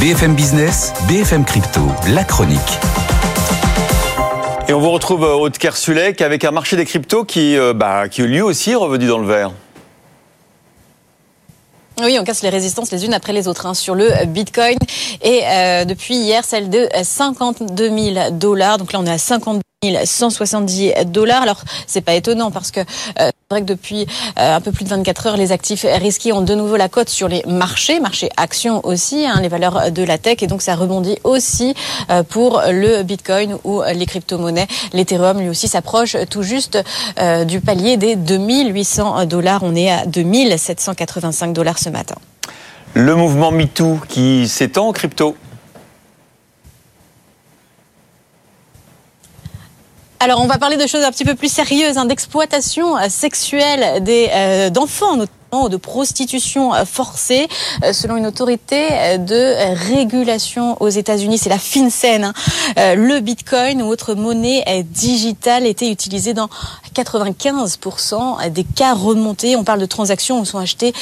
BFM Business, BFM Crypto, la chronique. Et on vous retrouve au de Kersulek avec un marché des cryptos qui, euh, bah, qui lui aussi est revenu dans le vert. Oui, on casse les résistances les unes après les autres hein, sur le Bitcoin. Et euh, depuis hier, celle de 52 000 dollars. Donc là, on est à 52 170 dollars. Alors, c'est pas étonnant parce que euh, c'est vrai que depuis euh, un peu plus de 24 heures, les actifs risqués ont de nouveau la cote sur les marchés, marchés actions aussi, hein, les valeurs de la tech. Et donc, ça rebondit aussi euh, pour le Bitcoin ou les crypto-monnaies. L'Ethereum, lui aussi, s'approche tout juste du palier des 2800 dollars. On est à 2785 dollars ce matin. Le mouvement MeToo qui s'étend en crypto Alors, on va parler de choses un petit peu plus sérieuses, hein, d'exploitation euh, sexuelle des euh, d'enfants, notamment de prostitution euh, forcée euh, selon une autorité euh, de régulation aux États-Unis. C'est la FinCEN. Hein. Le Bitcoin ou autre monnaie digitale était utilisé dans 95% des cas remontés. On parle de transactions où sont achetées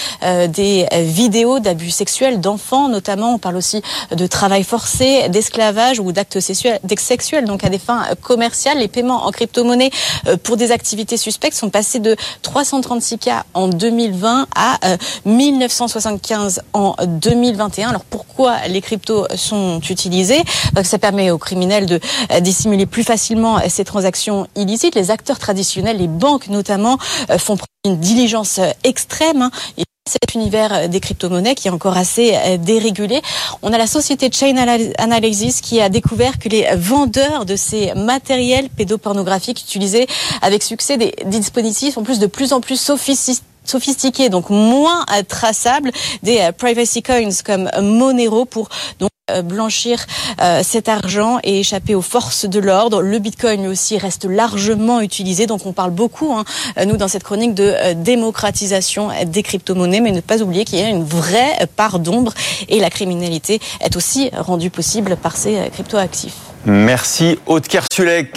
des vidéos d'abus sexuels d'enfants, notamment. On parle aussi de travail forcé, d'esclavage ou d'actes sexuels, donc à des fins commerciales. Les paiements en crypto-monnaie pour des activités suspectes sont passés de 336 cas en 2020 à 1975 euh, en 2021. Alors pourquoi les cryptos sont utilisés? Que ça permet aux criminels de euh, dissimuler plus facilement ces transactions illicites. Les acteurs traditionnels, les banques notamment, euh, font une diligence extrême. Hein. cet univers des crypto-monnaies qui est encore assez dérégulé. On a la société Chain Analysis qui a découvert que les vendeurs de ces matériels pédopornographiques utilisaient avec succès des dispositifs en plus de plus en plus sophistiqués sophistiqués, donc moins traçables, des euh, privacy coins comme Monero pour euh, blanchir euh, cet argent et échapper aux forces de l'ordre. Le Bitcoin lui aussi reste largement utilisé, donc on parle beaucoup, hein, nous dans cette chronique, de démocratisation des crypto-monnaies, mais ne pas oublier qu'il y a une vraie part d'ombre et la criminalité est aussi rendue possible par ces crypto-actifs. Merci Aude Kersulek.